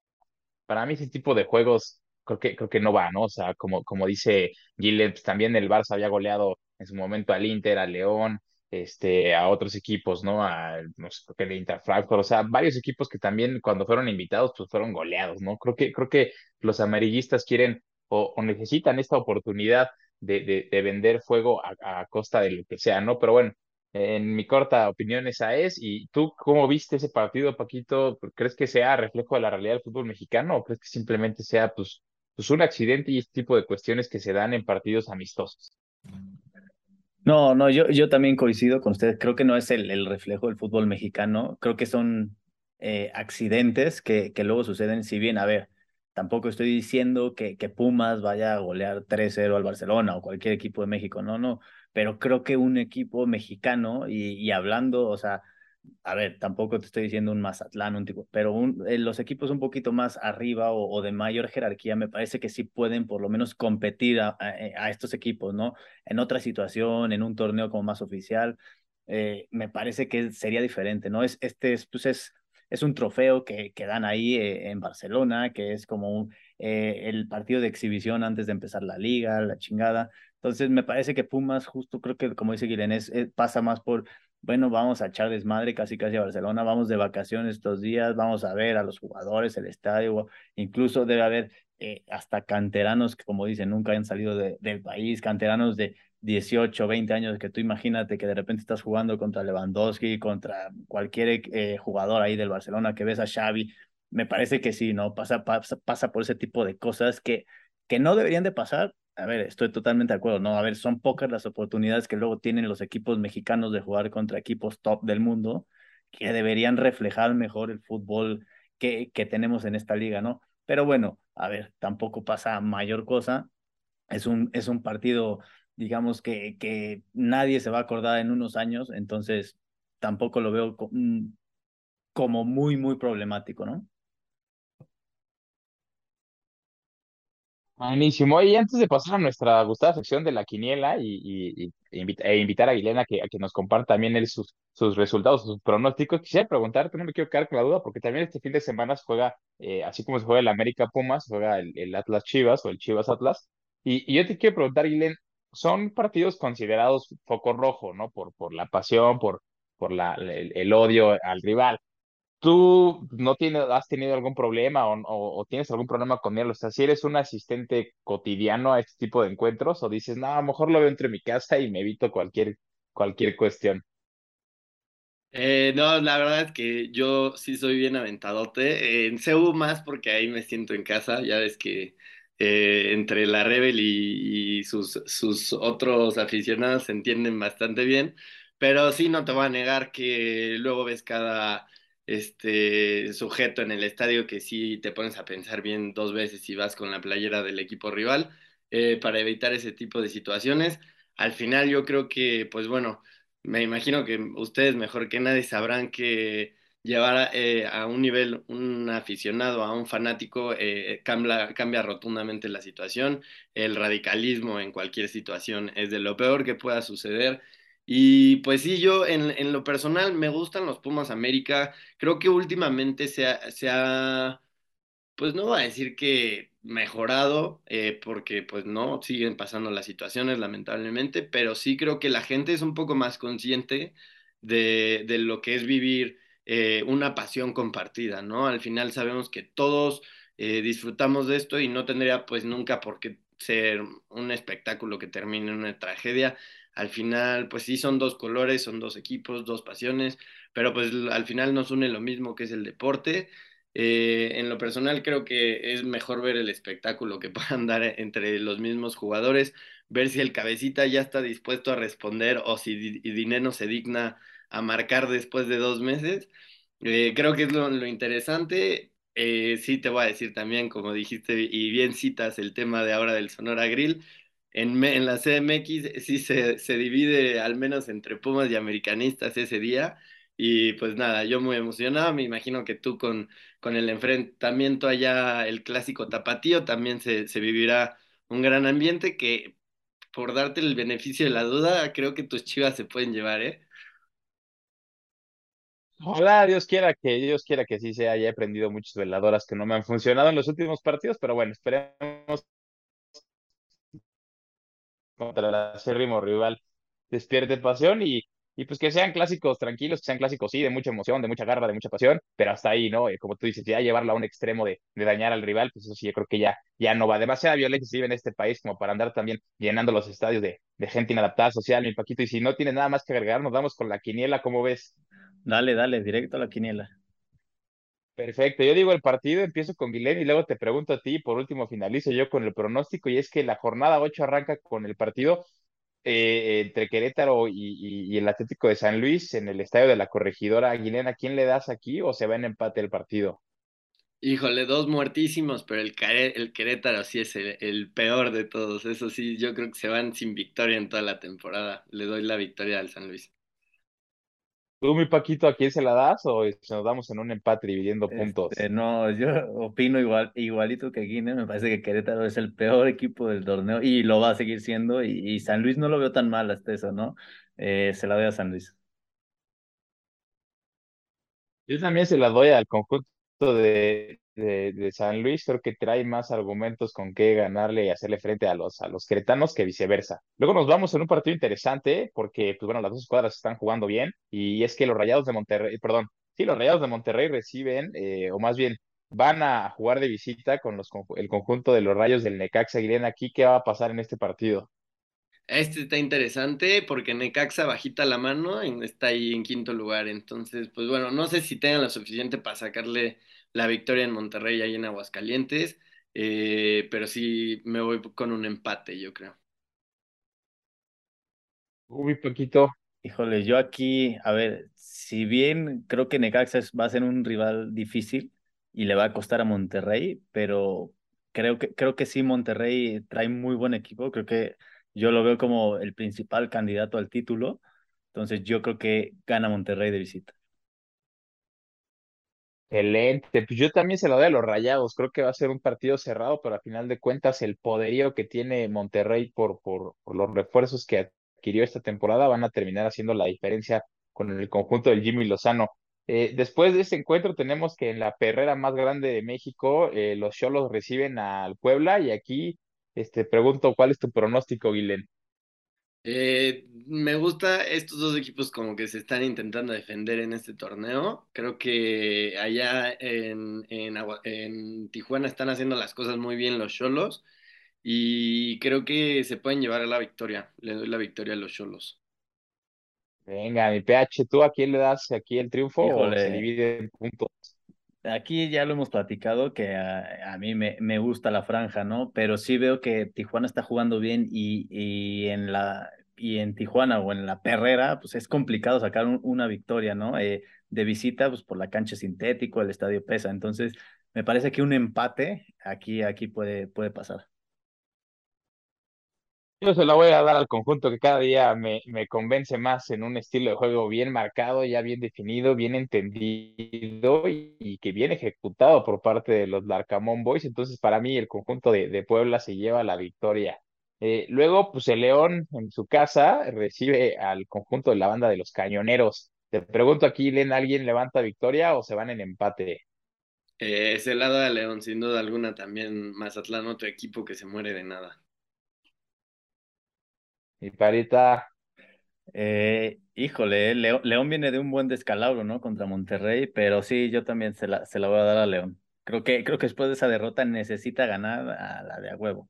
Para mí ese tipo de juegos creo que, creo que no va, ¿no? O sea, como, como dice Gillett, pues, también el Barça había goleado en su momento al Inter, al León, este, a otros equipos, ¿no? A, no sé, creo que el Inter o sea, varios equipos que también cuando fueron invitados, pues fueron goleados, ¿no? Creo que, creo que los amarillistas quieren o, o necesitan esta oportunidad de, de, de vender fuego a, a, costa de lo que sea, ¿no? Pero bueno, en mi corta opinión esa es. ¿Y tú cómo viste ese partido, Paquito? ¿Crees que sea reflejo de la realidad del fútbol mexicano o crees que simplemente sea, pues, pues un accidente y este tipo de cuestiones que se dan en partidos amistosos. No, no, yo, yo también coincido con ustedes. Creo que no es el, el reflejo del fútbol mexicano. Creo que son eh, accidentes que, que luego suceden. Si bien, a ver, tampoco estoy diciendo que, que Pumas vaya a golear 3-0 al Barcelona o cualquier equipo de México. No, no. Pero creo que un equipo mexicano y, y hablando, o sea, a ver, tampoco te estoy diciendo un Mazatlán, un tipo, pero un, eh, los equipos un poquito más arriba o, de mayor jerarquía, me parece que sí pueden por lo menos competir a, a, estos equipos, ¿no? En otra situación, en un torneo como más oficial, eh, me parece que sería diferente, ¿no? Es, este es, pues es, es un trofeo que, que dan ahí eh, en Barcelona, que es como un, el partido de exhibición antes de empezar la liga, la chingada. Entonces, me parece que Pumas, justo creo que, como dice Guilén, es, pasa más por bueno, vamos a echar desmadre casi casi a Barcelona, vamos de vacaciones estos días, vamos a ver a los jugadores, el estadio, incluso debe haber eh, hasta canteranos que, como dicen, nunca han salido de, del país, canteranos de 18, 20 años, que tú imagínate que de repente estás jugando contra Lewandowski, contra cualquier eh, jugador ahí del Barcelona, que ves a Xavi, me parece que sí, ¿no? Pasa, pasa, pasa por ese tipo de cosas que, que no deberían de pasar, a ver, estoy totalmente de acuerdo, ¿no? A ver, son pocas las oportunidades que luego tienen los equipos mexicanos de jugar contra equipos top del mundo que deberían reflejar mejor el fútbol que, que tenemos en esta liga, ¿no? Pero bueno, a ver, tampoco pasa mayor cosa. Es un, es un partido, digamos, que, que nadie se va a acordar en unos años, entonces tampoco lo veo mm, como muy, muy problemático, ¿no? Buenísimo. Y antes de pasar a nuestra gustada sección de la quiniela y, y, y e invitar a Guilena que, que nos comparta también sus, sus resultados, sus pronósticos, quisiera preguntarte, no me quiero quedar con la duda, porque también este fin de semana se juega, eh, así como se juega el América Pumas, juega el, Atlas Chivas o el Chivas Atlas. Y, y yo te quiero preguntar, Guilén, son partidos considerados foco rojo, ¿no? Por, por la pasión, por, por la, el odio al rival. ¿Tú no tienes, has tenido algún problema o, tienes algún problema con él? O sea, si eres un asistente cotidiano a este tipo de encuentros o dices, no, a lo mejor lo veo entre mi casa y me evito cualquier, cualquier cuestión. Eh, no, la verdad es que yo sí soy bien aventadote. En CEU más porque ahí me siento en casa. Ya ves que eh, entre la Rebel y, y sus, sus otros aficionados se entienden bastante bien. Pero sí, no te voy a negar que luego ves cada este sujeto en el estadio que sí te pones a pensar bien dos veces si vas con la playera del equipo rival eh, para evitar ese tipo de situaciones. Al final yo creo que, pues bueno, me imagino que ustedes mejor que nadie sabrán que llevar eh, a un nivel un aficionado, a un fanático, eh, cambia, cambia rotundamente la situación. El radicalismo en cualquier situación es de lo peor que pueda suceder. Y pues sí, yo en, en lo personal me gustan los Pumas América. Creo que últimamente se ha, se ha pues no voy a decir que mejorado, eh, porque pues no, siguen pasando las situaciones lamentablemente, pero sí creo que la gente es un poco más consciente de, de lo que es vivir eh, una pasión compartida, ¿no? Al final sabemos que todos eh, disfrutamos de esto y no tendría pues nunca por qué ser un espectáculo que termine en una tragedia. Al final, pues sí, son dos colores, son dos equipos, dos pasiones, pero pues al final nos une lo mismo que es el deporte eh, en lo personal creo que es mejor ver el espectáculo que puedan dar entre los mismos jugadores, ver si el cabecita ya está dispuesto a responder o si Dineno se digna a marcar después de dos meses. Eh, creo que es lo, interesante. Eh, sí te voy a decir también, como dijiste y bien citas el tema de ahora del Sonora Grill, en, en la CMX sí se, se divide al menos entre Pumas y Americanistas ese día. Y pues nada, yo muy emocionado, me imagino que tú con, con el enfrentamiento allá, el clásico tapatío, también se, se vivirá un gran ambiente que, por darte el beneficio de la duda, creo que tus chivas se pueden llevar, ¿eh? Ojalá Dios quiera que Dios quiera que sí sea. Ya he aprendido muchas veladoras que no me han funcionado en los últimos partidos, pero bueno, esperemos contra el acérrimo rival despierte pasión y y pues que sean clásicos tranquilos, que sean clásicos, sí, de mucha emoción, de mucha garra, de mucha pasión, pero hasta ahí, ¿no? Eh, como tú dices, ya llevarlo a un extremo de, de, dañar al rival, pues eso sí, yo creo que ya, ya no va. Demasiada violencia se vive en este país como para andar también llenando los estadios de, de gente inadaptada social, mi Paquito. Y si no tienes nada más que agregar, nos vamos con la quiniela, ¿cómo ves? Dale, dale, directo a la quiniela. Perfecto, yo digo el partido, empiezo con Guilén y luego te pregunto a ti, por último finalizo yo con el pronóstico y es que la jornada 8 arranca con el partido eh, entre Querétaro y, el Atlético de San Luis en el estadio de la Corregidora Aguilena, ¿quién le das aquí o se va en empate el partido? Híjole, dos muertísimos, pero el, el Querétaro sí es el, peor de todos. Eso sí, yo creo que se van sin victoria en toda la temporada. Le doy la victoria al San Luis. ¿Tú, mi Paquito, a quién se la das o nos damos en un empate dividiendo puntos? Este, no, yo opino igual, igualito que Guinea, me parece que Querétaro es el peor equipo del torneo y lo va a seguir siendo y, San Luis no lo veo tan mal hasta eso, ¿no? Eh, se la doy a San Luis. Yo también se la doy al conjunto de, de, San Luis, creo que trae más argumentos con qué ganarle y hacerle frente a los, a los cretanos que viceversa. Luego nos vamos en un partido interesante porque, pues bueno, las dos escuadras están jugando bien y es que los Rayados de Monterrey, perdón, sí, los Rayados de Monterrey reciben, eh, o más bien van a jugar de visita con los, el conjunto de los Rayos del Necaxa Guilén. Aquí, ¿qué va a pasar en este partido? Este está interesante porque Necaxa bajita la mano, está ahí en quinto lugar. Entonces, pues bueno, no sé si tengan lo suficiente para sacarle la victoria en Monterrey ahí en Aguascalientes, eh, pero sí me voy con un empate, yo creo. Uy, poquito. Híjole, yo aquí, a ver, si bien creo que Necaxa va a ser un rival difícil y le va a costar a Monterrey, pero creo que, creo que sí, Monterrey trae muy buen equipo, creo que yo lo veo como el principal candidato al título, entonces yo creo que gana Monterrey de visita. Excelente, pues yo también se lo doy a los Rayados, creo que va a ser un partido cerrado, pero a final de cuentas el poderío que tiene Monterrey por, por, los refuerzos que adquirió esta temporada van a terminar haciendo la diferencia con el conjunto del Jimmy Lozano. Eh, después de ese encuentro tenemos que en la perrera más grande de México eh, los Cholos reciben al Puebla y aquí este, pregunto cuál es tu pronóstico, Guilén. Eh, me gusta estos dos equipos como que se están intentando defender en este torneo. Creo que allá en, en, Tijuana están haciendo las cosas muy bien los Cholos y creo que se pueden llevar a la victoria. Le doy la victoria a los Cholos. Venga, mi PH, ¿tú a quién le das aquí el triunfo o se divide en puntos? Aquí ya lo hemos platicado que a, mí me, me, gusta la franja, ¿no? Pero sí veo que Tijuana está jugando bien y, y en la y en Tijuana o en la Perrera, pues es complicado sacar una victoria, ¿no? Eh, de visita, pues por la cancha sintético, el estadio pesa. Entonces, me parece que un empate aquí, aquí puede, puede pasar. Yo se la voy a dar al conjunto que cada día me, me convence más en un estilo de juego bien marcado, ya bien definido, bien entendido y, y que bien ejecutado por parte de los Larcamón Boys. Entonces, para mí, el conjunto de, de Puebla se lleva la victoria. Eh, luego, pues el León en su casa recibe al conjunto de la banda de los Cañoneros. Te pregunto aquí, Len, ¿alguien levanta victoria o se van en empate? Eh, ese lado de León, sin duda alguna, también Mazatlán, otro equipo que se muere de nada. Mi parita, Eh, híjole, eh, León viene de un buen descalabro, ¿no? Contra Monterrey, pero sí, yo también se la, se la voy a dar a León. Creo que, creo que después de esa derrota necesita ganar a la de a huevo.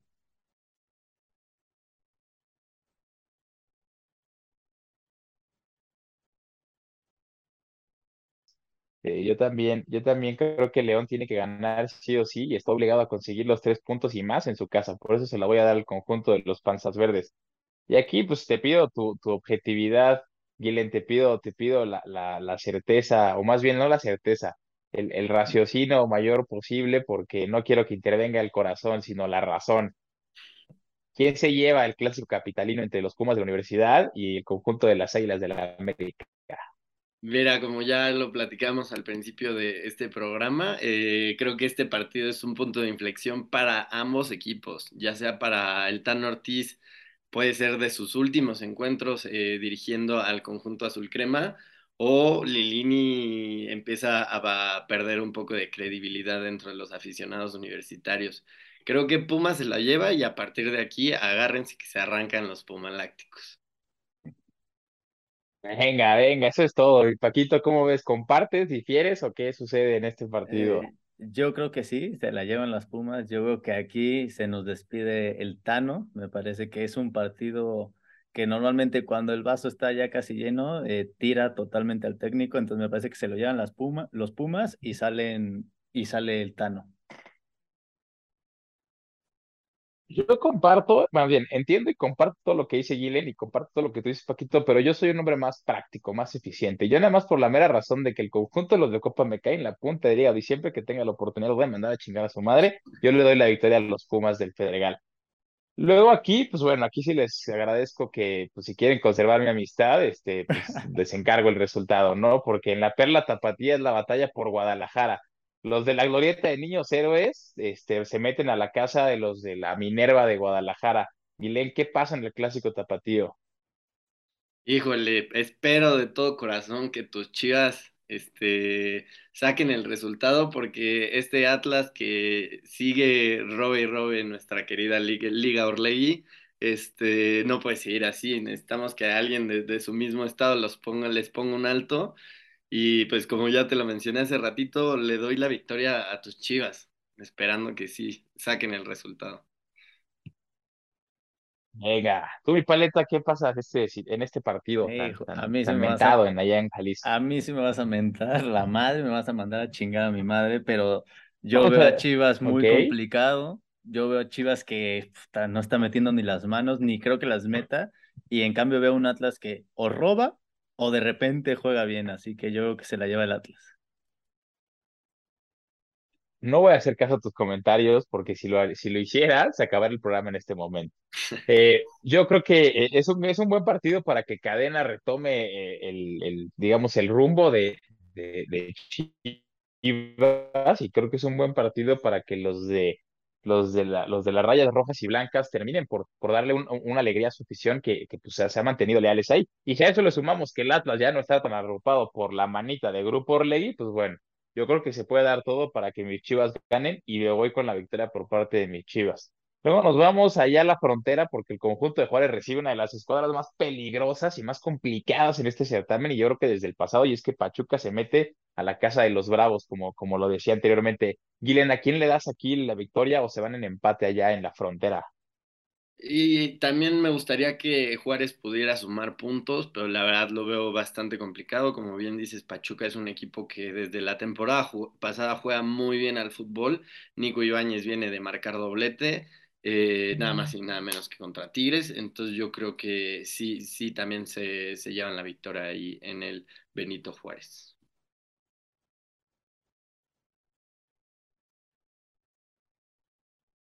eh, yo también, yo también creo que León tiene que ganar sí o sí y está obligado a conseguir los tres puntos y más en su casa. Por eso se la voy a dar al conjunto de los Panzas Verdes. Y aquí, pues te pido tu, tu objetividad, Guilen, te pido, te pido la, la, la certeza, o más bien no la certeza, el, el raciocinio mayor posible, porque no quiero que intervenga el corazón, sino la razón. ¿Quién se lleva el clásico capitalino entre los Pumas de la Universidad y el conjunto de las Águilas de la América? Mira, como ya lo platicamos al principio de este programa, eh, creo que este partido es un punto de inflexión para ambos equipos, ya sea para el Tan Ortiz, puede ser de sus últimos encuentros eh, dirigiendo al conjunto azul crema, o Lilini empieza a, a perder un poco de credibilidad dentro de los aficionados universitarios. Creo que Puma se la lleva y a partir de aquí agárrense que se arrancan los Pumalácticos. Venga, venga, eso es todo. Y Paquito, ¿cómo ves? ¿Compartes, difieres o qué sucede en este partido? Eh, yo creo que sí, se la llevan las Pumas. Yo creo que aquí se nos despide el Tano. Me parece que es un partido que normalmente cuando el vaso está ya casi lleno, eh, tira totalmente al técnico. Entonces me parece que se lo llevan las Pumas, los Pumas y salen y sale el Tano. Yo comparto, más bien, entiendo y comparto todo lo que dice Gilen y comparto todo lo que tú dices, Paquito, pero yo soy un hombre más práctico, más eficiente. Yo nada más por la mera razón de que el conjunto de los de Copa me cae en la punta de hígado y siempre que tenga la oportunidad voy a mandar a chingar a su madre, yo le doy la victoria a los Pumas del Federal. Luego aquí, pues bueno, aquí sí les agradezco que, pues si quieren conservar mi amistad, este, pues les encargo el resultado, ¿no? Porque en la Perla Tapatía es la batalla por Guadalajara. Los de la Glorieta de Niños Héroes, este, se meten a la casa de los de la Minerva de Guadalajara. Milen, ¿qué pasa en el clásico tapatío? Híjole, espero de todo corazón que tus Chivas este, saquen el resultado porque este Atlas que sigue robe y robe nuestra querida Liga, Liga Orlegui, este, no puede seguir así. Necesitamos que alguien de, de su mismo estado los ponga, les ponga un alto. Y pues como ya te lo mencioné hace ratito, le doy la victoria a tus Chivas, esperando que sí saquen el resultado. Venga, tú mi paleta, ¿qué pasa en este, en este partido tan, a mí tan me vas a, mentado en allá en Jalisco? a mí sí me vas a mentar la madre, me vas a mandar a chingar a mi madre, pero yo veo a Chivas muy complicado. Yo veo a Chivas que puta, no está metiendo ni las manos, ni creo que las meta. Y en cambio veo un Atlas que o roba o de repente juega bien. Así que yo creo que se la lleva el Atlas. No voy a hacer caso a tus comentarios porque si lo, si lo hiciera, se acabaría el programa en este momento. Eh, yo creo que eh, es un, es un buen partido para que Cadena retome eh, el, el, digamos, el rumbo de, de, de Chivas y creo que es un buen partido para que los de los de, la, los de las rayas rojas y blancas terminen por, por darle un, una alegría a su afición que, que pues, se ha mantenido leales ahí. Y si a eso le sumamos que el Atlas ya no está tan arropado por la manita de Grupo Orlegui, pues bueno, yo creo que se puede dar todo para que mis Chivas ganen y me voy con la victoria por parte de mis Chivas. Luego nos vamos allá a la frontera porque el conjunto de Juárez recibe una de las escuadras más peligrosas y más complicadas en este certamen y yo creo que desde el pasado y es que Pachuca se mete a la casa de los Bravos como, como lo decía anteriormente. Guilen, ¿a quién le das aquí la victoria o se van en empate allá en la frontera? Y también me gustaría que Juárez pudiera sumar puntos, pero la verdad lo veo bastante complicado. Como bien dices, Pachuca es un equipo que desde la temporada pasada juega muy bien al fútbol. Nico Ibáñez viene de marcar doblete, eh, nada más y nada menos que contra Tigres. Entonces yo creo que sí, sí, también se, se llevan la victoria ahí en el Benito Juárez.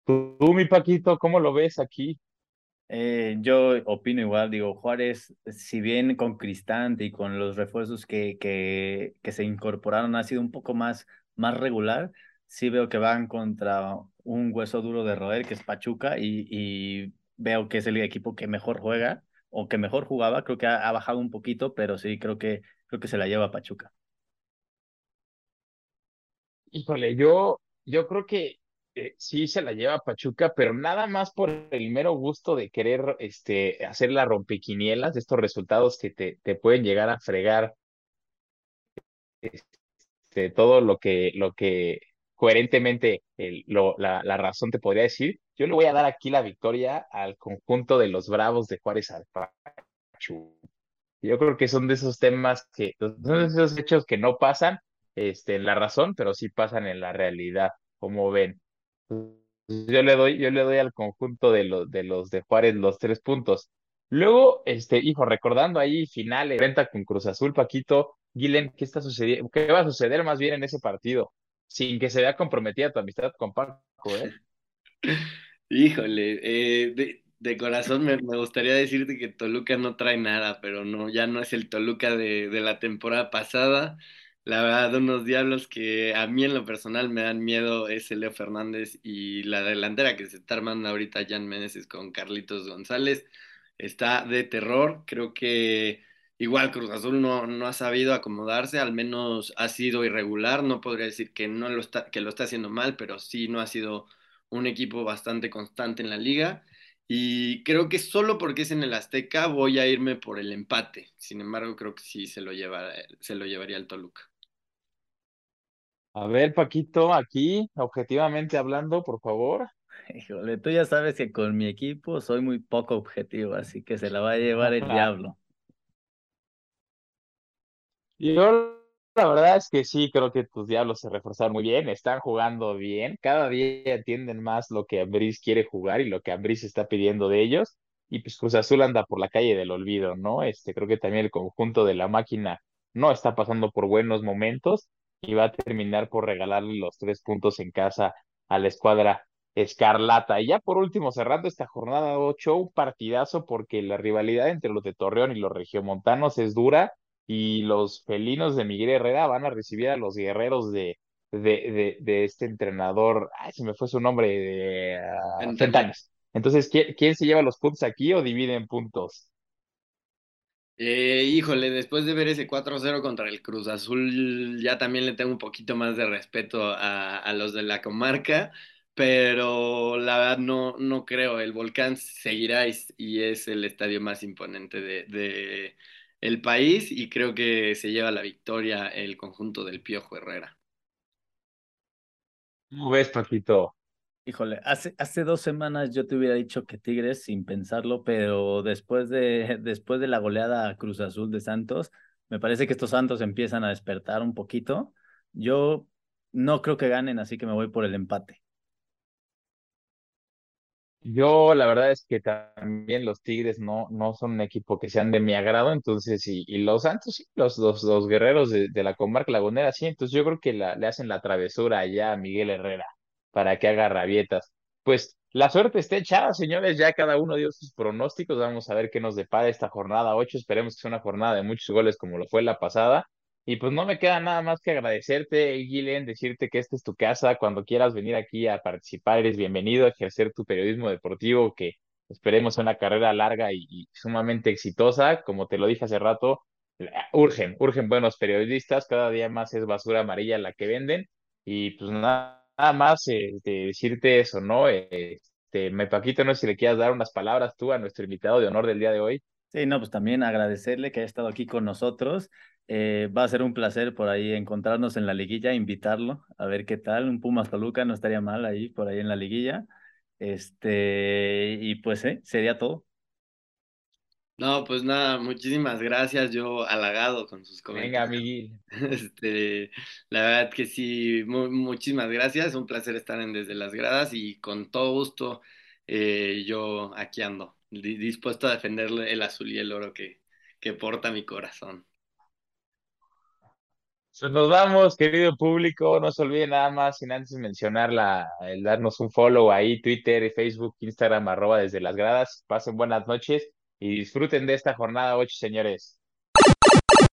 Tú, mi Paquito, ¿cómo lo ves aquí? Eh, yo opino igual, digo, Juárez, si bien con Cristante y con los refuerzos que, que, que se incorporaron ha sido un poco más, más regular, sí veo que van contra un hueso duro de roer, que es Pachuca, y, y veo que es el equipo que mejor juega o que mejor jugaba, creo que ha, bajado un poquito, pero sí creo que, creo que se la lleva Pachuca. Híjole, yo, yo creo que eh, sí se la lleva Pachuca, pero nada más por el mero gusto de querer este, hacer la rompequinielas, estos resultados que te, te pueden llegar a fregar este, todo lo que, lo que coherentemente la, razón te podría decir. Yo le voy a dar aquí la victoria al conjunto de los Bravos de Juárez al. Yo creo que son de esos temas que, son de esos hechos que no pasan, este, en la razón, pero sí pasan en la realidad, como ven. Yo le doy, yo le doy al conjunto de los de los de Juárez los tres puntos. Luego, este, hijo, recordando ahí finales, venta con Cruz Azul, Paquito, Guilen, ¿qué está sucediendo? ¿Qué va a suceder más bien en ese partido? Sin que se vea comprometida tu amistad con Paco, ¿eh? Híjole, eh, de, de corazón me, me gustaría decirte que Toluca no trae nada, pero no, ya no es el Toluca de, de la temporada pasada. La verdad, unos diablos que a mí en lo personal me dan miedo es Leo Fernández y la delantera que se está armando ahorita Jan Meneses con Carlitos González. Está de terror. Creo que igual Cruz Azul no, no ha sabido acomodarse, al menos ha sido irregular. No podría decir que no lo está, que lo está haciendo mal, pero sí no ha sido un equipo bastante constante en la liga. Y creo que solo porque es en el Azteca voy a irme por el empate. Sin embargo, creo que sí se lo lleva, se lo llevaría el Toluca. A ver, Paquito, aquí, objetivamente hablando, por favor. Híjole, tú ya sabes que con mi equipo soy muy poco objetivo, así que se la va a llevar el diablo. Yo la verdad es que sí, creo que tus diablos se reforzaron muy bien, están jugando bien, cada día entienden más lo que Ambriz quiere jugar y lo que Ambriz está pidiendo de ellos, y pues Cruz Azul anda por la calle del olvido, ¿no? Este, creo que también el conjunto de la máquina no está pasando por buenos momentos y va a terminar por regalarle los tres puntos en casa a la escuadra Escarlata. Y ya por último, cerrando esta jornada 8, un partidazo porque la rivalidad entre los de Torreón y los regiomontanos es dura y los felinos de Miguel Herrera van a recibir a los guerreros de, de, de, de este entrenador, ay, se me fue su nombre, de uh, Fentanes. Entonces, ¿quién, ¿quién se lleva los puntos aquí o dividen puntos? Eh, híjole, después de ver ese 4-0 contra el Cruz Azul, ya también le tengo un poquito más de respeto a, a los de la comarca, pero la verdad no, no creo. El Volcán seguirá y, y es el estadio más imponente de el país y creo que se lleva la victoria el conjunto del Piojo Herrera. ¿Cómo ves, Paquito? Híjole, hace, hace dos semanas yo te hubiera dicho que Tigres sin pensarlo, pero después de, después de la goleada a Cruz Azul de Santos, me parece que estos Santos empiezan a despertar un poquito. Yo no creo que ganen, así que me voy por el empate. Yo la verdad es que también los Tigres no, no son un equipo que sean de mi agrado, entonces, y, y los Santos, sí, los, los, los guerreros de, la comarca lagunera, sí, entonces yo creo que la, le hacen la travesura allá a Miguel Herrera para que haga rabietas. Pues la suerte está echada, señores, ya cada uno dio sus pronósticos, vamos a ver qué nos depara esta jornada 8, esperemos que sea una jornada de muchos goles como lo fue la pasada. Y pues no me queda nada más que agradecerte, Guilen, decirte que esta es tu casa. Cuando quieras venir aquí a participar, eres bienvenido a ejercer tu periodismo deportivo, que esperemos una carrera larga y, sumamente exitosa. Como te lo dije hace rato, urgen, urgen buenos periodistas. Cada día más es basura amarilla la que venden. Y pues nada, nada más de decirte eso, ¿no? Este, me Paquito, no sé si le quieras dar unas palabras tú a nuestro invitado de honor del día de hoy. Sí, no, pues también agradecerle que haya estado aquí con nosotros. Eh, va a ser un placer por ahí encontrarnos en la liguilla, invitarlo a ver qué tal. Un Pumas Toluca no estaría mal ahí, por ahí en la liguilla. Este, y pues eh, sería todo. No, pues nada, muchísimas gracias. Yo halagado con sus Venga, comentarios. Miguel. Este, la verdad que sí, mu- muchísimas gracias. Un placer estar en Desde las Gradas y con todo gusto eh, yo aquí ando, di- dispuesto a defenderle el azul y el oro que, que porta mi corazón. Pues nos vamos, querido público. No se olviden nada más, sin antes mencionar la, el darnos un follow ahí, Twitter, Facebook, Instagram, arroba desde las gradas. Pasen buenas noches y disfruten de esta jornada 8, señores.